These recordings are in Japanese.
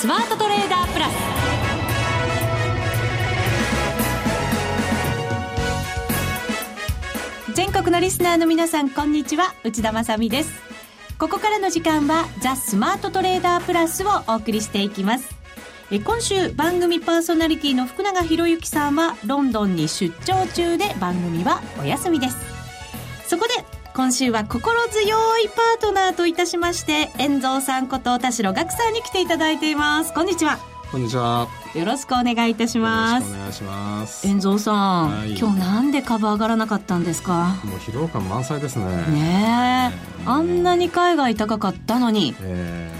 スマートトレーダープラス。全国のリスナーの皆さんこんにちは。内田まさです。ここからの時間はザ・スマートトレーダープラスをお送りしていきます。え今週番組パーソナリティの福永博之さんはロンドンに出張中で番組はお休みです。そこで今週は心強いパートナーといたしまして遠蔵さんこと田代岳さんに来ていただいています。こんにちは。こんにちは。よろしくお願いいたします。お願いします。遠蔵さん、はい、今日なんで株上がらなかったんですか？もう疲労感満載ですね。ねえ。あんなに海外高かったのに。え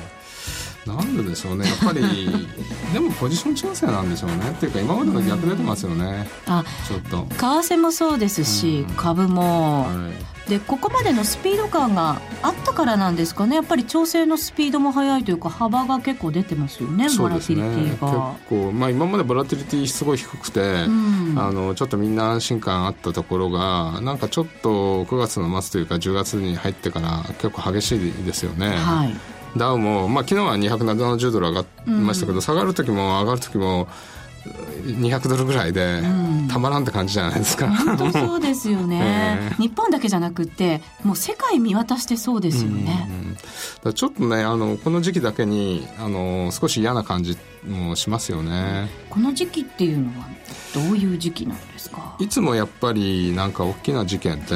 え。なんででしょうね。やっぱり でもポジション調整なんでしょうね。っていうか今までの逆出てますよね、うん、あちょっと。為替もそうですし、うん、株も、はい、でここまでのスピード感があったからなんですかね。やっぱり調整のスピードも速いというか幅が結構出てますよねボラティリティが。結構、まあ、今までボラティリティすごい低くて、うん、あのちょっとみんな安心感あったところがなんかちょっと9月の末というか10月に入ってから結構激しいですよね。はい。ダウも、まあ、昨日は270ドル上がりましたけど、うん、下がる時も上がる時も200ドルぐらいで、たまらんって感じじゃないですか。本当そうですよね、えー、日本だけじゃなくてもう世界見渡してそうですよね、うん、ちょっとねあのこの時期だけにあの少し嫌な感じもしますよね。この時期っていうのはどういう時期なんですか？いつもやっぱりなんか大きな事件って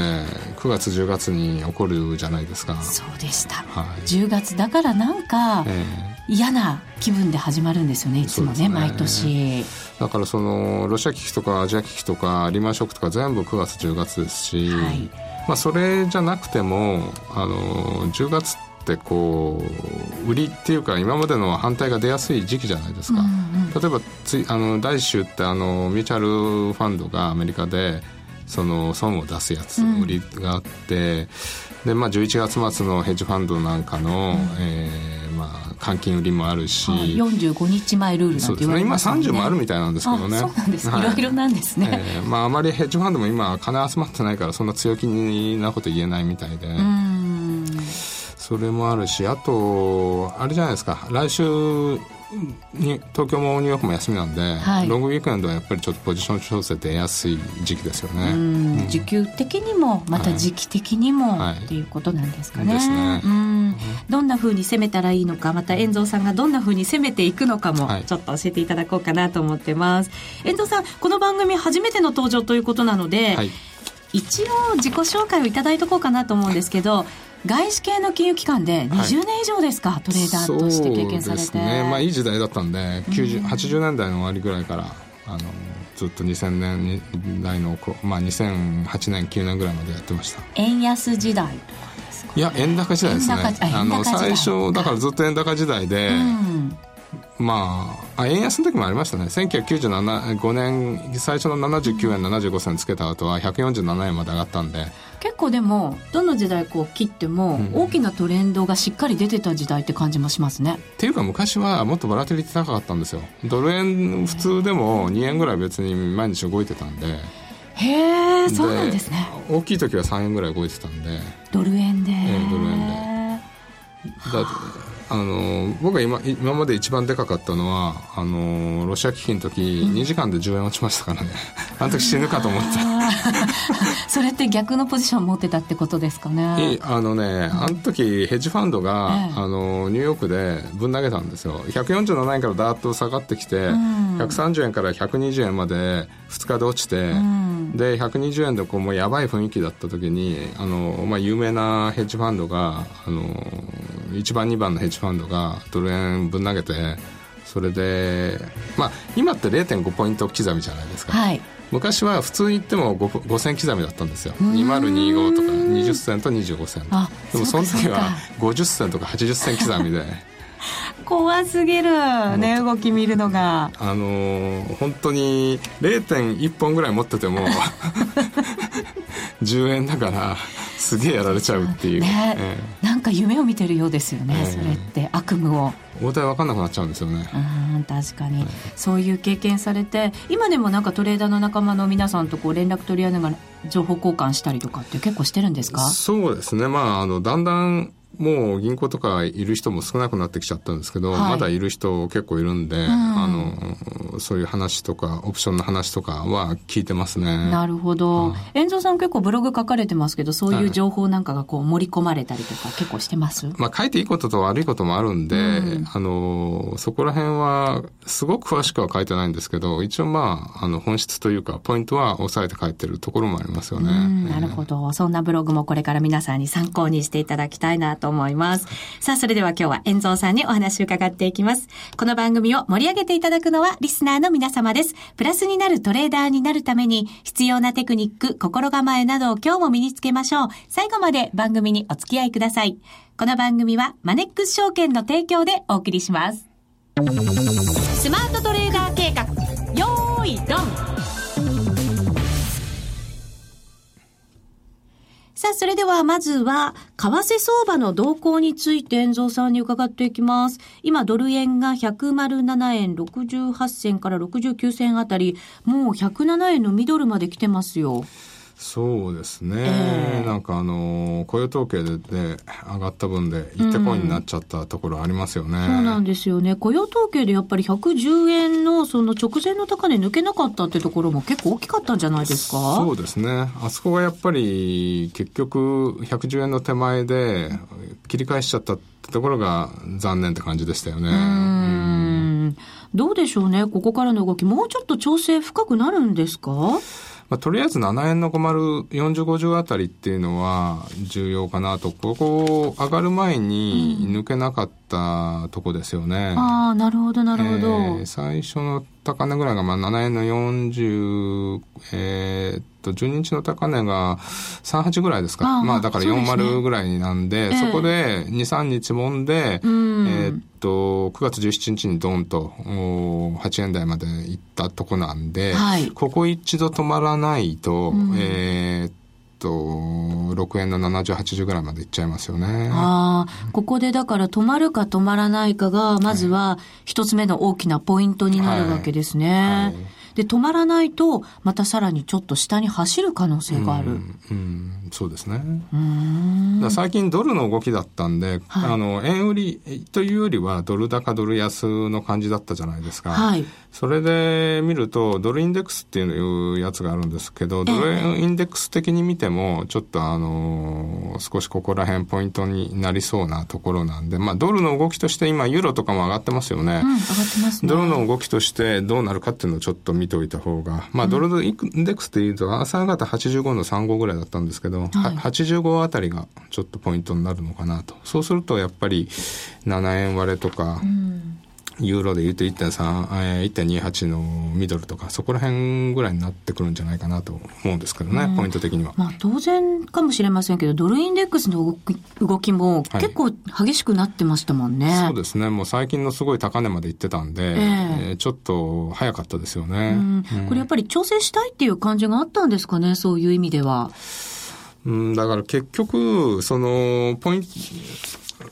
9月10月に起こるじゃないですか。そうでした、はい、10月だからなんか、えー嫌な気分で始まるんですよねいつもね、ね、毎年。だからそのロシア危機とかアジア危機とかリーマンショックとか全部9月10月ですし、はい、まあ、それじゃなくてもあの10月ってこう売りっていうか今までの反対が出やすい時期じゃないですか、うんうん、例えばつあの第1週ってあのミューチャルファンドがアメリカでその損を出すやつ、売りがあってで、まあ、11月末のヘッジファンドなんかの、うん、えー、まあ、換金売りもあるし、はい、45日前ルールなんて言われますね、ね。今30もあるみたいなんですけどね。そうなんです、はい、いろいろなんですね、えー、まあ、あまりヘッジファンドも今金集まってないからそんな強気なこと言えないみたいでそれもあるしあとあれじゃないですか。来週に東京もニューヨークも休みなんで、はい、ロングウィークエンドはやっぱりちょっとポジション調整出やすい時期ですよね、うん、時給的にもまた時期的にも、はい、っていうことなんですかね,、ですね。うん。どんなふうに攻めたらいいのかまた遠藤さんがどんなふうに攻めていくのかもちょっと教えていただこうかなと思ってます、はい、遠藤さんこの番組初めての登場ということなので、はい、一応自己紹介をいただいとこうかなと思うんですけど外資系の金融機関で20年以上ですか、はい、トレーダーとして経験されて。そうですね。まあいい時代だったんで80年代の終わりぐらいからあのずっと2000年代の、まあ、2008年9年ぐらいまでやってました。円安時代いや円高時代ですね。あの最初だからずっと円高時代で、うん。まあ、円安の時もありましたね。1995年最初の79円75銭つけた後は147円まで上がったんで結構でもどの時代こう切っても大きなトレンドがしっかり出てた時代って感じもしますね、うん、っていうか昔はもっとボラティリティ高かったんですよ。ドル円普通でも2円ぐらい別に毎日動いてたんで。へえそうなんですね。大きい時は3円ぐらい動いてたんで。ドル円で、えー、ドル円で。だあの僕が今今まで一番でかかったのはあのロシア危機の時、うん、2時間で10円落ちましたからね。あの時死ぬかと思って それって逆のポジション持ってたってことですかね。あのね、あの時ヘッジファンドが、ええ、あのニューヨークでぶん投げたんですよ。147円からダーッと下がってきて、うん、130円から120円まで2日で落ちて、うん、で120円でこうもうやばい雰囲気だった時にあの、まあ、有名なヘッジファンドがあの1番2番のヘッジファンドがドル円ぶん投げてそれで、まあ、今って0.5ポイント刻みじゃないですか、はい、昔は普通に言っても 5, 5銭刻みだったんですよ。2025とか20銭と25銭でもその時は50銭とか80銭刻みで。怖すぎる。ね動き見るのが。あのー、本当に0.1本ぐらい持ってても 10円だからすげえやられちゃうっていう、ね。えー、なんか夢を見てるようですよね、えー、それって。悪夢を。応対分かんなくなっちゃうんですよね。うん確かに、そういう経験されて今でもなんかトレーダーの仲間の皆さんとこう連絡取り合いながら情報交換したりとかって結構してるんですか？そうですね。まああのだんだんもう銀行とかいる人も少なくなってきちゃったんですけど、はい、まだいる人結構いるんで、うん、あの、そういう話とか、オプションの話とかは聞いてますね。なるほど。遠藤さん結構ブログ書かれてますけど、そういう情報なんかがこう盛り込まれたりとか結構してます、まあ書いていいことと悪いこともあるんで、うん、あの、そこら辺はすごく詳しくは書いてないんですけど、一応まあ、あの本質というか、ポイントは押さえて書いてるところもありますよね。なるほど。そんなブログもこれから皆さんに参考にしていただきたいなと思います。さあ、それでは今日は遠蔵さんにお話を伺っていきます。この番組を盛り上げていただくのはリスナーの皆様です。プラスになるトレーダーになるために必要なテクニック、心構えなどを今日も身につけましょう。最後まで番組にお付き合いください。この番組はマネックス証券の提供でお送りします。スマートトレーダー計画、よーい、ドンさあ、それではまずは、為替相場の動向について、遠蔵さんに伺っていきます。今、ドル円が107円68銭から69銭あたり、もう107円のミドルまで来てますよ。そうですね、えー、なんかあの雇用統計でで上がった分で一手コインになっちゃったところありますよね、うん、そうなんですよね。雇用統計でやっぱり110円のその直前の高値抜けなかったってところも結構大きかったんじゃないですか？そうですね。あそこがやっぱり結局110円の手前で切り返しちゃったってところが残念って感じでしたよね。うん。どうでしょうね。ここからの動きもうちょっと調整深くなるんですか？まあ、とりあえず7円の50、40、50あたりっていうのは重要かなと。ここ上がる前に抜けなかったとこですよね。うん、ああ、なるほど、なるほど、えー。最初の高値ぐらいがまあ7円の40、えー、っと、12日の高値が38ぐらいですか。あまあだから40ぐらいなんで、そ、ね,、こで2、3日もんで、うん、えー、っと、9月17日にドンと8円台まで行ったとこなんで、はい、ここ一度止まらないと、うん、えー、っと、6円の70、80ぐらいまでいっちゃいますよね。ああ、ここでだから止まるか止まらないかが、まずは一つ目の大きなポイントになるわけですね。はいはいで、止まらないと、またさらにちょっと下に走る可能性がある。うん、うん、そうですね。最近ドルの動きだったんで、はい、あの、円売りというよりはドル高ドル安の感じだったじゃないですか。はい。それで見ると、ドルインデックスっていうやつがあるんですけど、ドルインデックス的に見ても、ちょっとあの、少しここら辺ポイントになりそうなところなんで、まあ、ドルの動きとして今、ユーロとかも上がってますよね。うん、上がってますね。ドルの動きとしてどうなるかっていうのをちょっと見ておいた方が、まあ、ドルインデックスっていうと、朝方85の35ぐらいだったんですけど、はい、85あたりがちょっとポイントになるのかなと。そうすると、やっぱり7円割れとか、うんユーロで言うと1.3、1.28のミドルとか、そこら辺ぐらいになってくるんじゃないかなと思うんですけどね、うん、ポイント的には。まあ当然かもしれませんけど、ドルインデックスの動き動きも結構激しくなってましたもんね、はい、そうですね。もう最近のすごい高値まで行ってたんで、えー、えー、ちょっと早かったですよね、うん。うん、これやっぱり調整したいっていう感じがあったんですかね、そういう意味では。うん、だから結局、その、ポイント、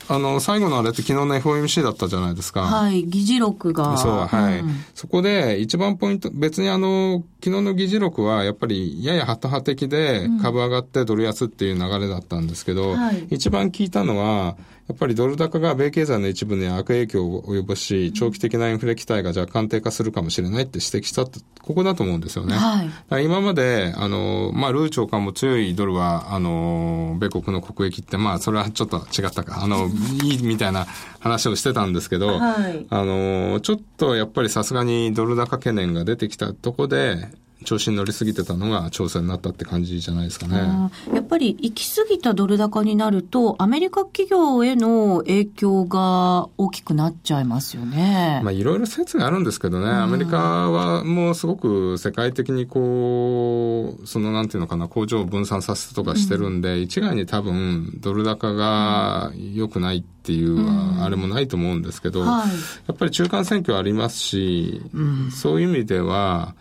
あの、最後のあれって昨日の FOMC だったじゃないですか。はい、議事録が。そう、はい。うん、そこで一番ポイント、別にあの、昨日の議事録はやっぱりややハト派的で株上がってドル安っていう流れだったんですけど、うんはい、一番聞いたのは、やっぱりドル高が米経済の一部に悪影響を及ぼし、長期的なインフレ期待が若干低下するかもしれないって指摘したって、ここだと思うんですよね。はい、今まで、あの、まあ、ルー長官も強いドルは、あの、米国の国益って、まあ、それはちょっと違ったか、あの、いいみたいな話をしてたんですけど、はい、あの、ちょっとやっぱりさすがにドル高懸念が出てきたとこで、調子に乗りすぎてたのが調査になったって感じじゃないですかね。やっぱり行き過ぎたドル高になると、アメリカ企業への影響が大きくなっちゃいますよね。まあいろいろ説があるんですけどね、アメリカはもうすごく世界的にこう、そのなんていうのかな、工場を分散させとかしてるんで、うん、一概に多分ドル高が良くないっていう、あれもないと思うんですけど、はい、やっぱり中間選挙ありますし、うん、そういう意味では、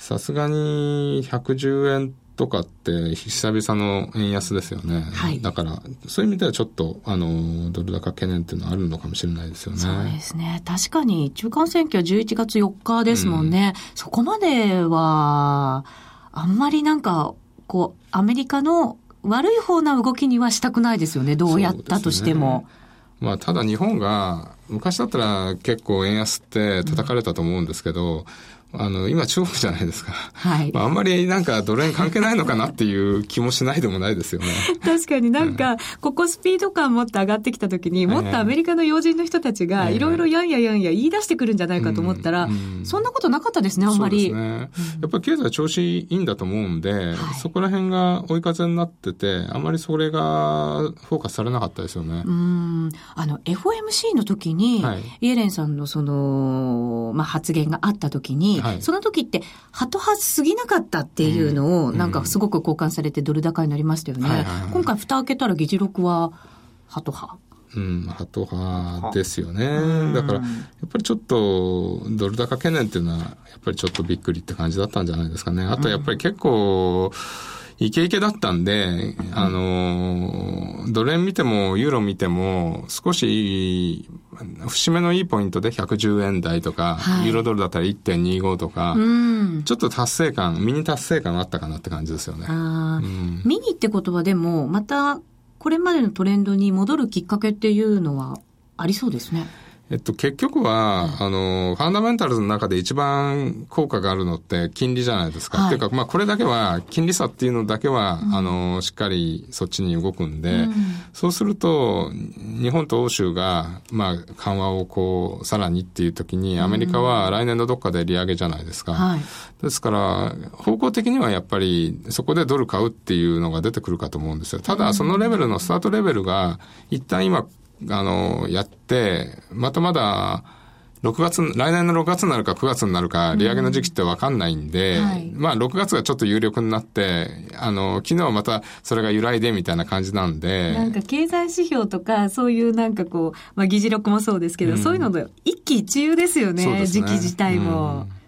さすがに110円とかって久々の円安ですよね。はい。だから、そういう意味ではちょっと、あの、ドル高懸念っていうのはあるのかもしれないですよね。そうですね。確かに、中間選挙は11月4日ですもんね。うん、そこまでは、あんまりなんか、こう、アメリカの悪い方な動きにはしたくないですよね。どうやったとしても。まあ、ただ日本が、昔だったら結構円安って叩かれたと思うんですけど、あの、今中国じゃないですか。はい。まあ、あんまりなんかドル円関係ないのかなっていう気もしないでもないですよね。確かになんか、ここスピード感持って上がってきた時に、もっとアメリカの要人の人たちがいろいろやんややんや言い出してくるんじゃないかと思ったら、そんなことなかったですね、あんまり。そうですね。やっぱり経済調子いいんだと思うんで、はい、そこら辺が追い風になってて、あんまりそれがフォーカスされなかったですよね。うん。あの、FOMC の時に、はい、イエレンさんのその、まあ、発言があった時に、はい、その時って、ハト派すぎなかったっていうのを、なんかすごく交換されてドル高になりましたよね。今回蓋開けたら議事録はハト派。うん、ハト派ですよね。だから、やっぱりちょっと、ドル高懸念っていうのは、やっぱりちょっとびっくりって感じだったんじゃないですかね。あと、やっぱり結構、イケイケだったんで、あの、ドル円見ても、ユーロ見ても、少し、節目のいいポイントで110円台とか、はい、ユーロドルだったら1.25とか、ちょっと達成感、ミニ達成感あったかなって感じですよね。うん、ミニってことはでも、また、これまでのトレンドに戻るきっかけっていうのはありそうですね。えっと、結局は、あの、ファンダメンタルズの中で一番効果があるのって金利じゃないですか。はい、っていうか、まあ、これだけは、金利差っていうのだけは、うん、あの、しっかりそっちに動くんで、うん、そうすると、日本と欧州が、まあ、緩和をこう、さらにっていう時に、アメリカは来年のどっかで利上げじゃないですか。はい、ですから、方向的にはやっぱり、そこでドル買うっていうのが出てくるかと思うんですよ。ただ、そのレベルのスタートレベルが、一旦今、あの、やって、またまだ、6月、来年の6月になるか9月になるか、利上げの時期ってわかんないんで、うんはい、まあ6月がちょっと有力になって、あの、昨日またそれが由来でみたいな感じなんで。なんか経済指標とか、そういうなんかこう、まあ議事録もそうですけど、うん、そういうので一喜一憂ですよね、ね。時期自体も。うん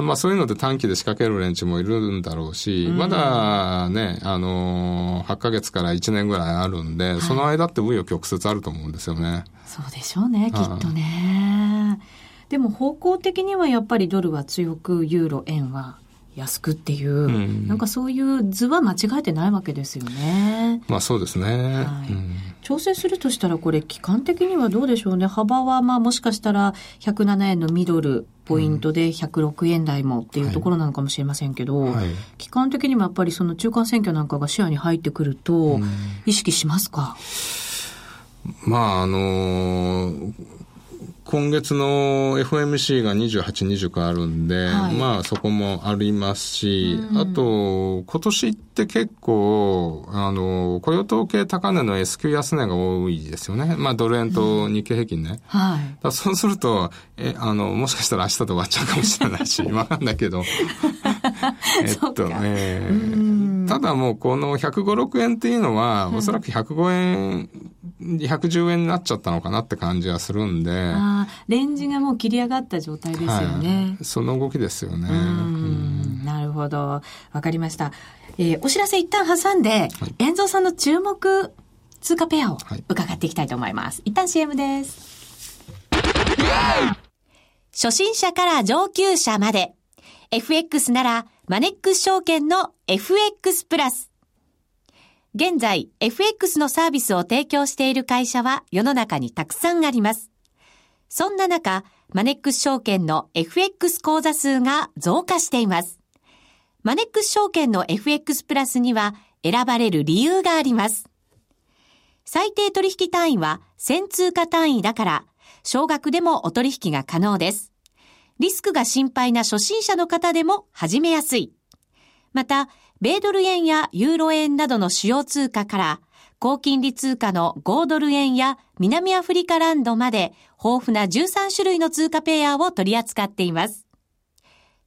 まあそういうので短期で仕掛ける連中もいるんだろうし、うん、まだね、あのー、8ヶ月から1年ぐらいあるんで、はい、その間って紆余曲折あると思うんですよね。そうでしょうね、きっとね。でも方向的にはやっぱりドルは強く、ユーロ、円は安くっていう、うん、なんかそういう図は間違えてないわけですよね。まあそうですね。はい、うん、調整するとしたらこれ期間的にはどうでしょうね。幅はまあもしかしたら107円のミドルポイントで106円台もっていうところなのかもしれませんけど、はい。はい、期間的にもやっぱりその中間選挙なんかが視野に入ってくると意識しますか、まああのー今月の FMC が28、29あるんで、はい、まあそこもありますし、うん、あと、今年って結構、あの、雇用統計高値の S q 安値が多いですよね。まあドル円と日経平均ね。うん、はい。だそうすると、え、あの、もしかしたら明日で終わっちゃうかもしれないし、わかんないけど。えっと、えー、ただもうこの105、6円っていうのは、おそらく105円、110円になっちゃったのかなって感じがするんで。ああ、レンジがもう切り上がった状態ですよね。はい、その動きですよね。うんなるほど。わかりました。えー、お知らせ一旦挟んで、はい、遠蔵さんの注目通貨ペアを伺っていきたいと思います。はい、一旦 CM です。初心者から上級者まで。FX なら、マネックス証券の FX プラス。現在、FX のサービスを提供している会社は世の中にたくさんあります。そんな中、マネックス証券の FX 口座数が増加しています。マネックス証券の FX プラスには選ばれる理由があります。最低取引単位は1000通貨単位だから、少額でもお取引が可能です。リスクが心配な初心者の方でも始めやすい。また、米ドル円やユーロ円などの主要通貨から、高金利通貨の5ドル円や南アフリカランドまで豊富な13種類の通貨ペアを取り扱っています。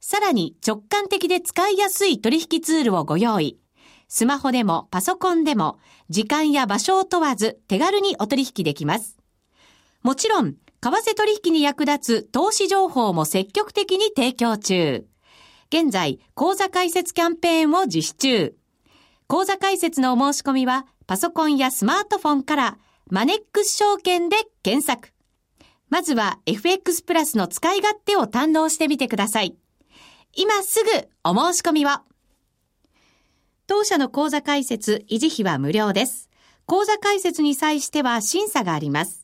さらに直感的で使いやすい取引ツールをご用意。スマホでもパソコンでも時間や場所を問わず手軽にお取引できます。もちろん為替取引に役立つ投資情報も積極的に提供中。現在、講座開設キャンペーンを実施中。講座開設のお申し込みは、パソコンやスマートフォンから、マネックス証券で検索。まずは FX プラスの使い勝手を堪能してみてください。今すぐお申し込みを。当社の口座開設、維持費は無料です。口座開設に際しては審査があります。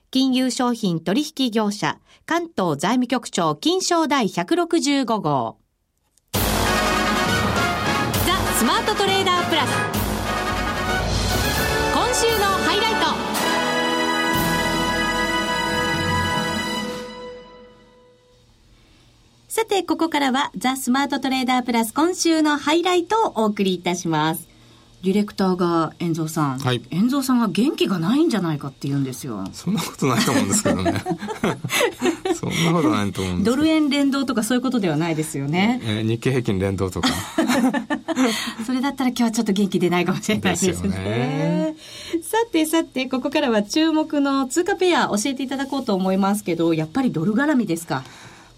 金融商品取引業者、関東財務局長金賞第165号。ザ・スマートトレーダープラス。今週のハイライト。さて、ここからはザ・スマートトレーダープラス今週のハイライトをお送りいたします。ディレクターが遠蔵さん、はい、遠蔵さんが元気がないんじゃないかって言うんですよ。そんなことないと思うんですけどね。そんなことないと思うんですドル円連動とかそういうことではないですよね。えー、日経平均連動とか。それだったら今日はちょっと元気出ないかもしれないですね。ねさてさて、ここからは注目の通貨ペア教えていただこうと思いますけど、やっぱりドル絡みですか？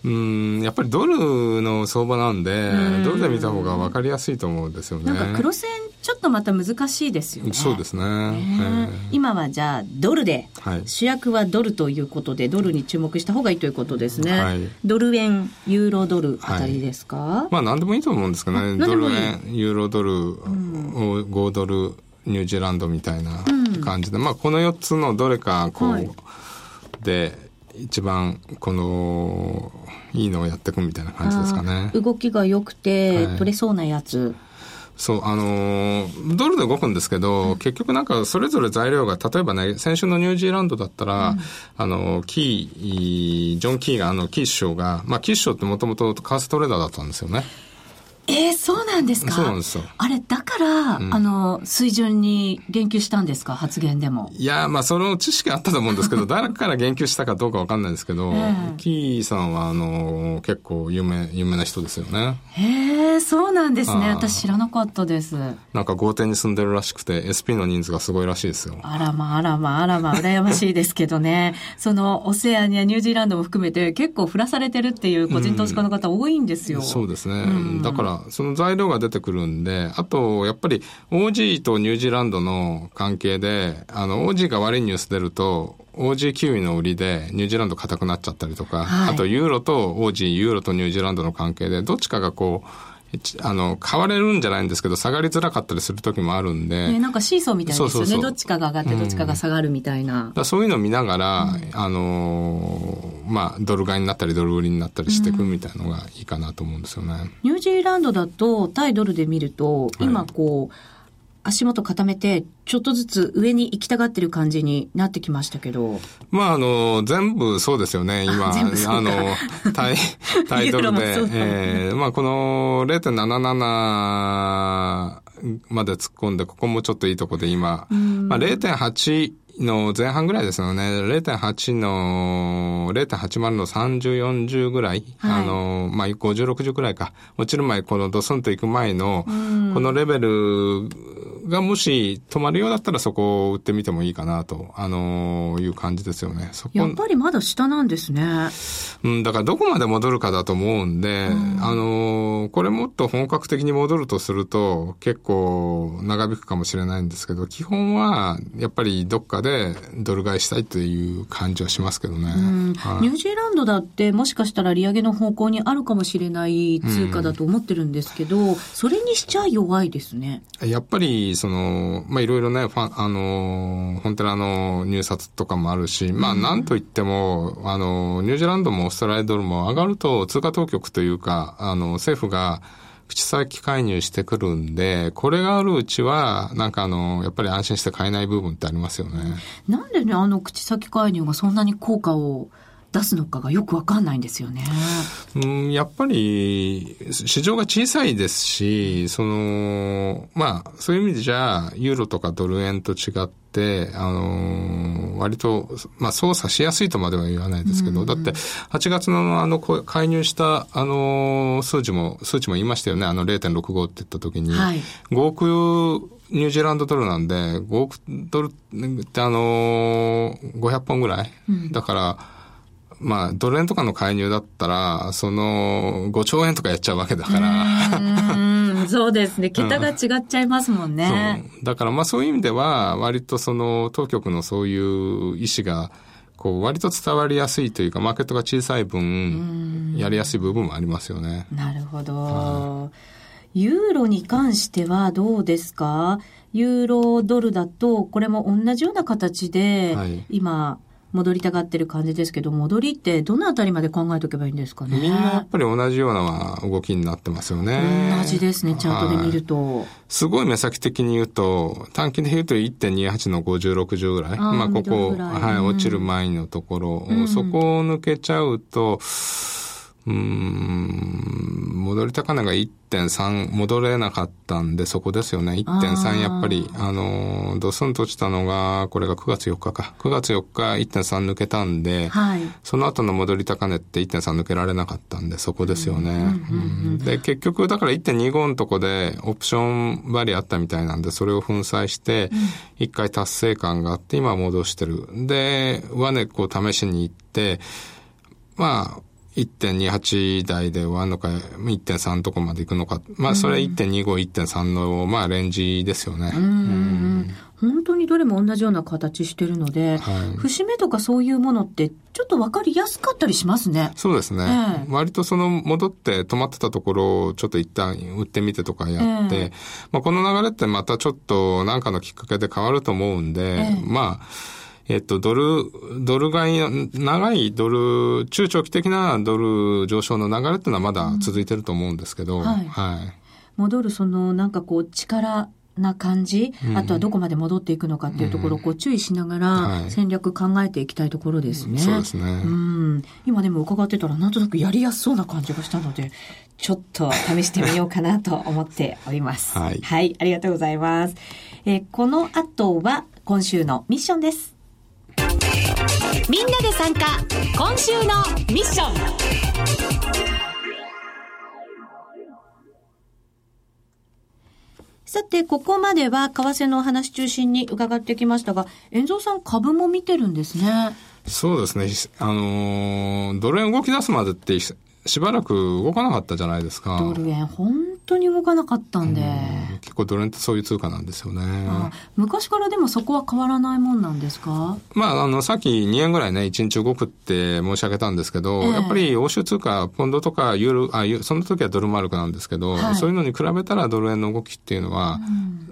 うんやっぱりドルの相場なんで、ドルで見た方が分かりやすいと思うんですよね。なんか黒線ちょっとまた難しいですよね。そうですね。えー、今はじゃあドルで、はい、主役はドルということで、ドルに注目した方がいいということですね。はい、ドル円、ユーロドルあたりですか、はい、まあ何でもいいと思うんですけどね。ドル円、ユーロドル、うん、5ドル、ニュージーランドみたいな感じで、うん、まあこの4つのどれかこう、で、一番このいいのをやっていくみたいな感じですかね。動きが良くて、取れそうなやつそう、あのー、ドルで動くんですけど、うん、結局なんかそれぞれ材料が、例えばね、先週のニュージーランドだったら、うん、あの、キー、ジョン・キーが、あの、キー首相が、まあ、キー首相ってもともと為替トレーダーだったんですよね。えー、そうなんですか？そうなんですよ。あれ、だから、うん、あの、水準に言及したんですか？発言でも。いや、まあ、その知識あったと思うんですけど、誰から言及したかどうかわかんないですけど、えー、キーさんは、あの、結構有名、有名な人ですよね。へえ、そうなんですね。私知らなかったです。なんか豪邸に住んでるらしくて、SP の人数がすごいらしいですよ。あらまあ、あらまあ、あらまあ、羨ましいですけどね。その、オセアニア、ニュージーランドも含めて、結構降らされてるっていう個人投資家の方多いんですよ。うん、そうですね。うん、だから、その材料がが出てくるんで、あと、やっぱり OG とニュージーランドの関係で、あの、OG が悪いニュース出ると、OG キウイの売りでニュージーランド硬くなっちゃったりとか、はい、あとユーロと OG、ユーロとニュージーランドの関係で、どっちかがこう、あの、買われるんじゃないんですけど、下がりづらかったりする時もあるんで。ね、なんかシーソーみたいですよね。どっちかが上がって、どっちかが下がるみたいな。うん、そういうのを見ながら、うん、あのー、まあ、ドル買いになったり、ドル売りになったりしていくみたいなのがいいかなと思うんですよね。うん、ニュージーランドだと、対ドルで見ると、今こう、はい足元固めて、ちょっとずつ上に行きたがってる感じになってきましたけど。まあ、あの、全部そうですよね、今。あの、タイ、タイドルで。えー、まあ、この0.77まで突っ込んで、ここもちょっといいとこで今、まあ、0.8、の前半ぐらいですよね。0.8の、0.80の30、40ぐらい。はい、あの、まあ、50、60ぐらいか。落ちる前、このドスンと行く前の、このレベルがもし止まるようだったらそこを売ってみてもいいかなと、あのいう感じですよね。やっぱりまだ下なんですね。うん、だからどこまで戻るかだと思うんで、うん、あのこれもっと本格的に戻るとすると結構長引くかもしれないんですけど、基本はやっぱりどっかでドル買いしたいという感じはしますけどね。はい、ニュージーランドだってもしかしたら利上げの方向にあるかもしれない通貨だと思ってるんですけど、うん、それにしちゃ弱いですね。やっぱりその、まあ、いろいろね、ファン、あの、本当にあの、入札とかもあるし、まあ、なんといっても、あの、ニュージーランドもオーストラリアドルも上がると、通貨当局というか、あの、政府が、口先介入してくるんで、これがあるうちは、なんかあの、やっぱり安心して買えない部分ってありますよね。なんでね、あの口先介入がそんなに効果を出すのかがよくわかんないんですよね。うん、やっぱり市場が小さいですし、その、まあ、そういう意味でじゃあ、ユーロとかドル円と違って、あのの、割と、まあ、操作しやすいとまでは言わないですけど、だって、8月のあの、介入した、あの、数字も、数値も言いましたよね、あの0.65って言った時に、はい、5億ニュージーランドドルなんで、5億ドルってあのー、500本ぐらい、うん、だから、まあ、ドル円とかの介入だったら、その、5兆円とかやっちゃうわけだから。そうですね。桁が違っちゃいますもんね。そう。だからまあそういう意味では、割とその、当局のそういう意思が、こう、割と伝わりやすいというか、マーケットが小さい分、やりやすい部分もありますよね。なるほど。はいユーロに関してはどうですか？ユーロドルだと、これも同じような形で、今、戻りたがってる感じですけど、戻りってどのあたりまで考えておけばいいんですかね？みんなやっぱり同じような動きになってますよね。同じですね、チャートで見ると。はい、すごい目先的に言うと、短期で言うと1.28の50、60ぐらい。あまあ、ここ、はい、落ちる前のところ、うん、そこを抜けちゃうと、うん、高値が1.3戻れなかったんで、そこですよね。1.3やっぱり、あの、ドスンと落ちたのが、これが9月4日か。9月4日1.3抜けたんで、はい、その後の戻り高値って1.3抜けられなかったんで、そこですよね。で、結局、だから1.25のとこでオプションバリあったみたいなんで、それを粉砕して、一回達成感があって、今戻してる。で、上値こう試しに行って、まあ、1.28台で終わるのか、1.3とこまで行くのか。まあ、それ1.25、1.3の、まあ、レンジですよね。うん。本当にどれも同じような形してるので、はい、節目とかそういうものって、ちょっと分かりやすかったりしますね。そうですね。えー、割とその戻って止まってたところをちょっと一旦売ってみてとかやって、えー、まあ、この流れってまたちょっと何かのきっかけで変わると思うんで、えー、まあ、えっと、ドル、ドル買いの、長いドル、中長期的なドル上昇の流れっていうのはまだ続いてると思うんですけど、うん、はい、はい。戻るその、なんかこう、力、な感じ、あとはどこまで戻っていくのかっていうところをこう注意しながら戦略考えていきたいところですね。そうですね。うん。今でも伺ってたらなんとなくやりやすそうな感じがしたので、ちょっと試してみようかなと思っております。はい。はい、ありがとうございます。えー、この後は今週のミッションです。みんなで参加今週のミッションさて、ここまでは為替のお話中心に伺ってきましたが、遠蔵さん株も見てるんですね。そうですね。あのー、ドル円動き出すまでってしばらく動かなかったじゃないですか。ドル円、本当に動かなかったんで。ん結構ドル円ってそういう通貨なんですよね。昔からでもそこは変わらないもんなんですか？まあ、あの、さっき2円ぐらいね、1日動くって申し上げたんですけど、えー、やっぱり欧州通貨、ポンドとかユーロ、あ、その時はドルマルクなんですけど、はい、そういうのに比べたらドル円の動きっていうのは、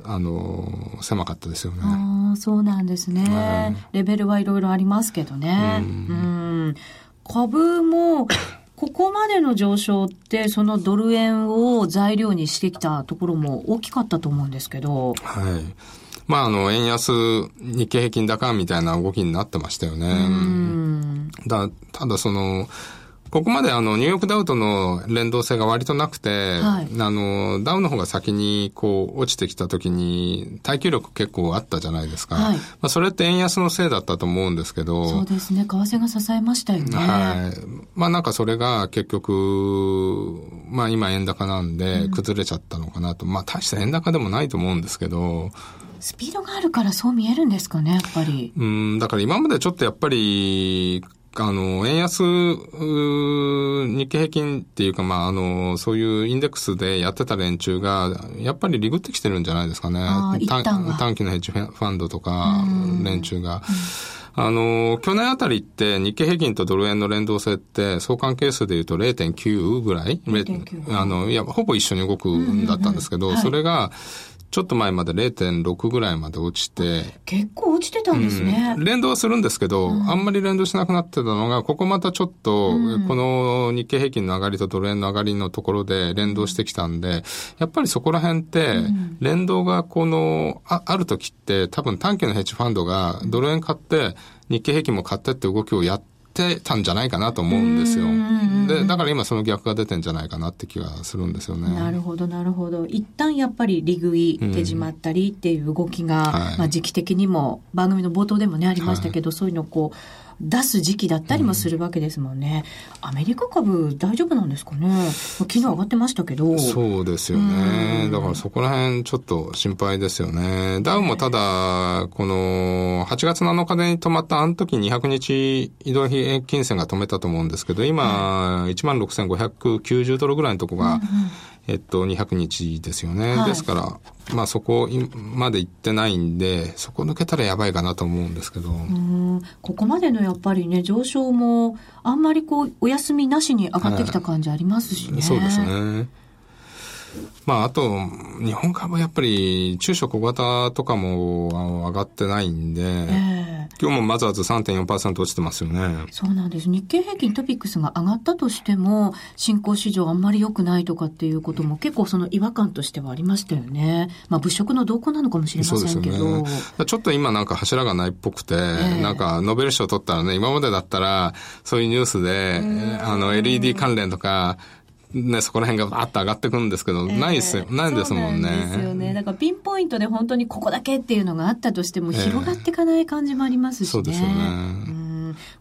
うん、あの、狭かったですよね。ああ、そうなんですね。レベルはいろいろありますけどね。うん、うん株もここまでの上昇って、そのドル円を材料にしてきたところも大きかったと思うんですけど。はい。まあ、あの、円安、日経平均高みたいな動きになってましたよね。だただ、その、ここまであの、ニューヨークダウとの連動性が割となくて、はい、あの、ダウの方が先にこう、落ちてきた時に、耐久力結構あったじゃないですか。はい、まあ、それって円安のせいだったと思うんですけど。そうですね。為替が支えましたよね。はい。まあ、なんかそれが結局、まあ、今円高なんで、崩れちゃったのかなと。うん、まあ、大した円高でもないと思うんですけど、スピードがあるからそう見えるんですかね、やっぱり。うん、だから今までちょっとやっぱり、あの、円安、日経平均っていうか、まあ、あの、そういうインデックスでやってた連中が、やっぱりリグってきてるんじゃないですかね。短期のヘッジファンドとか、連中が。あの、去年あたりって日経平均とドル円の連動性って相関係数で言うと0.9ぐらい？あの、いや、ほぼ一緒に動くんだったんですけど、それが、ちょっと前まで0.6ぐらいまで落ちて。結構落ちてたんですね。うん、連動はするんですけど、うん、あんまり連動しなくなってたのが、ここまたちょっと、この日経平均の上がりとドル円の上がりのところで連動してきたんで、やっぱりそこら辺って、連動がこの、あある時って多分短期のヘッジファンドがドル円買って、日経平均も買ってって動きをやっってたんじゃないかなと思うんですよ。で、だから今その逆が出てんじゃないかなって気がするんですよね。なるほど、なるほど。一旦やっぱり利食い手締まったりっていう動きが、うんはい、まあ時期的にも番組の冒頭でもねありましたけど、はい、そういうのをこう、出す時期だったりもするわけですもんね。うん、アメリカ株大丈夫なんですかね昨日上がってましたけど。そうですよね。だからそこら辺ちょっと心配ですよね。ダウもただ、この8月7日で止まったあの時200日移動平均線が止めたと思うんですけど、今、16,590ドルぐらいのとこが、えっと、200日ですよね。はい、ですから、まあそこまで行ってないんで、そこ抜けたらやばいかなと思うんですけど。ここまでのやっぱりね、上昇も、あんまりこう、お休みなしに上がってきた感じありますしね。はい、そうですね。まあ、あと、日本株はやっぱり中小小型とかも上がってないんで、えー、今日もまずまず3.4%落ちてますよね。そうなんです。日経平均トピックスが上がったとしても、新興市場あんまり良くないとかっていうことも結構その違和感としてはありましたよね。まあ、物色の動向なのかもしれませんけど。ね、ちょっと今なんか柱がないっぽくて、えー、なんかノーベル賞取ったらね、今までだったら、そういうニュースで、あの LED 関連とか、ね、そこら辺がバーッと上がってくるんですけど、えー、ないですよ、ないですもんね。ですよね。だからピンポイントで本当にここだけっていうのがあったとしても、広がっていかない感じもありますしね。そうですよね。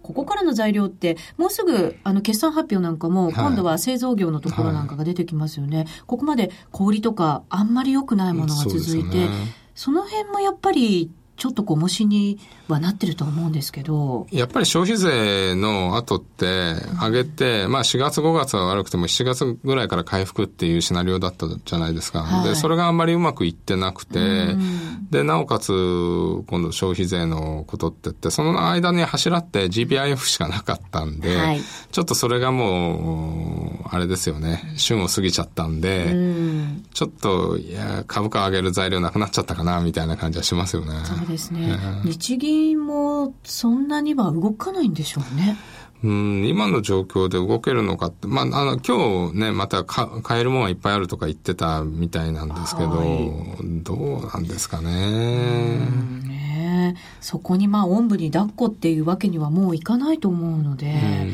ここからの材料って、もうすぐ、あの、決算発表なんかも、今度は製造業のところなんかが出てきますよね。はい、ここまで小売とか、あんまり良くないものが続いて、そ、ね,、の辺もやっぱり、ちょっとこう、虫にはなってると思うんですけど。やっぱり消費税の後って、上げて、まあ4月5月は悪くても7月ぐらいから回復っていうシナリオだったじゃないですか。はい、で、それがあんまりうまくいってなくて、で、なおかつ、今度消費税のことってって、その間に柱って GPIF しかなかったんで、はい、ちょっとそれがもう、あれですよね、旬を過ぎちゃったんで、んちょっと、いや、株価上げる材料なくなっちゃったかな、みたいな感じはしますよね。ですね。日銀もそんなには動かないんでしょうね。うん、今の状況で動けるのかって、まあ、あの、今日ね、また買えるものはいっぱいあるとか言ってたみたいなんですけど、はい、どうなんですかね。ねそこにまあ、おんぶに抱っこっていうわけにはもういかないと思うので、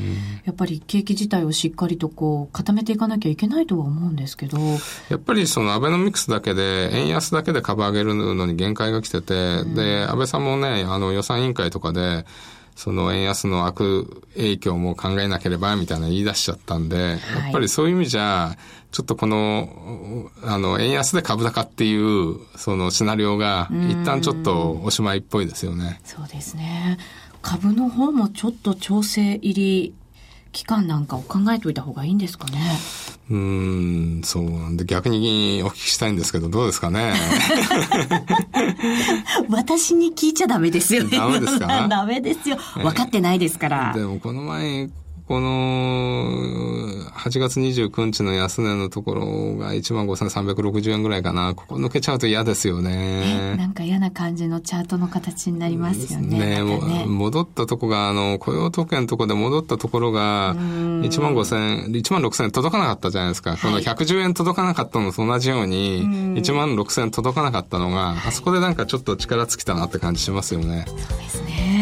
やっぱり景気自体をしっかりとこう、固めていかなきゃいけないとは思うんですけど。やっぱりそのアベノミクスだけで、円安だけで株上げるのに限界が来てて、で、安倍さんもね、あの予算委員会とかで、その円安の悪影響も考えなければみたいな言い出しちゃったんで、はい、やっぱりそういう意味じゃ、ちょっとこの、あの、円安で株高っていう、そのシナリオが、一旦ちょっとおしまいっぽいですよね。そうですね。株の方もちょっと調整入り期間なんかを考えておいた方がいいんですかね。うん、そうなんで逆にお聞きしたいんですけど、どうですかね？私に聞いちゃダメですよね。ダメですか？ダメですよ。分かってないですから。でもこの前、この8月29日の安値のところが15,360円ぐらいかな。ここ抜けちゃうと嫌ですよね。なんか嫌な感じのチャートの形になりますよね。ねね戻ったとこが、あの、雇用統計のとこで戻ったところが、1万5,000、1万6,000円届かなかったじゃないですか。はい、この110円届かなかったのと同じように、1万6,000円届かなかったのが、あそこでなんかちょっと力尽きたなって感じしますよね。そうですね。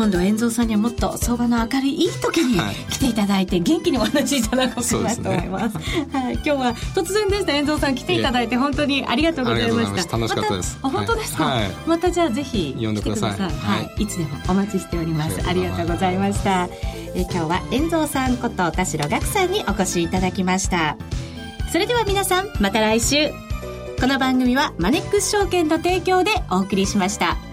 今度は遠蔵さんにはもっと相場の明るいいい時に来ていただいて、元気にお話しいただこうかなと思います。はい、今日は突然でした遠蔵さん来ていただいて本当にありがとうございました。楽しかったです。あ本当ですか、はい、またじゃあぜひ呼んでください。はい、いつでもお待ちしております。ありがとうございました。え今日は遠蔵さんこと田代岳さんにお越しいただきました。それでは皆さんまた来週。この番組はマネックス証券の提供でお送りしました。